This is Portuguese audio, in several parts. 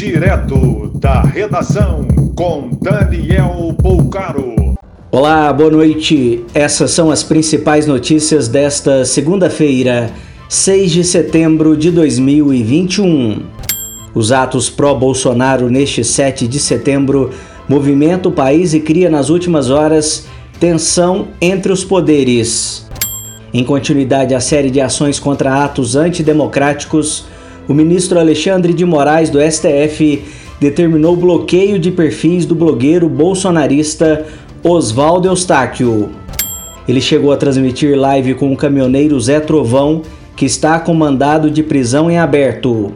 Direto da redação com Daniel Poucaro. Olá, boa noite. Essas são as principais notícias desta segunda-feira, 6 de setembro de 2021. Os atos pró-Bolsonaro neste 7 de setembro movimenta o país e cria nas últimas horas tensão entre os poderes. Em continuidade à série de ações contra atos antidemocráticos, o ministro Alexandre de Moraes do STF determinou bloqueio de perfis do blogueiro bolsonarista Oswaldo Eustáquio. Ele chegou a transmitir live com o caminhoneiro Zé Trovão, que está com mandado de prisão em aberto.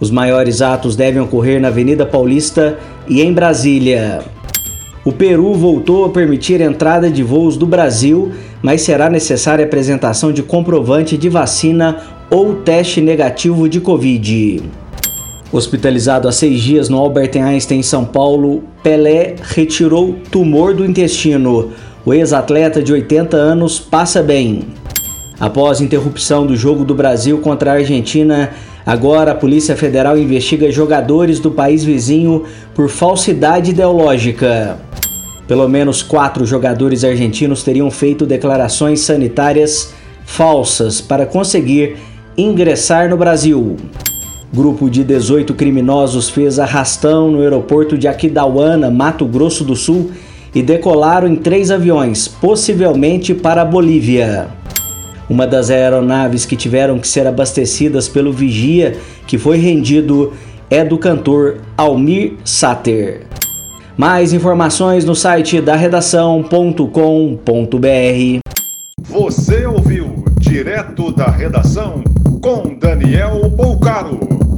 Os maiores atos devem ocorrer na Avenida Paulista e em Brasília. O Peru voltou a permitir entrada de voos do Brasil, mas será necessária a apresentação de comprovante de vacina ou teste negativo de Covid. Hospitalizado há seis dias no Albert Einstein, em São Paulo, Pelé retirou tumor do intestino. O ex-atleta de 80 anos passa bem. Após interrupção do jogo do Brasil contra a Argentina, agora a Polícia Federal investiga jogadores do país vizinho por falsidade ideológica. Pelo menos quatro jogadores argentinos teriam feito declarações sanitárias falsas para conseguir ingressar no Brasil. Grupo de 18 criminosos fez arrastão no aeroporto de Aquidauana, Mato Grosso do Sul, e decolaram em três aviões, possivelmente para a Bolívia. Uma das aeronaves que tiveram que ser abastecidas pelo vigia que foi rendido é do cantor Almir Sater. Mais informações no site da redação.com.br. Você ouviu direto da redação com Daniel Bolcaro.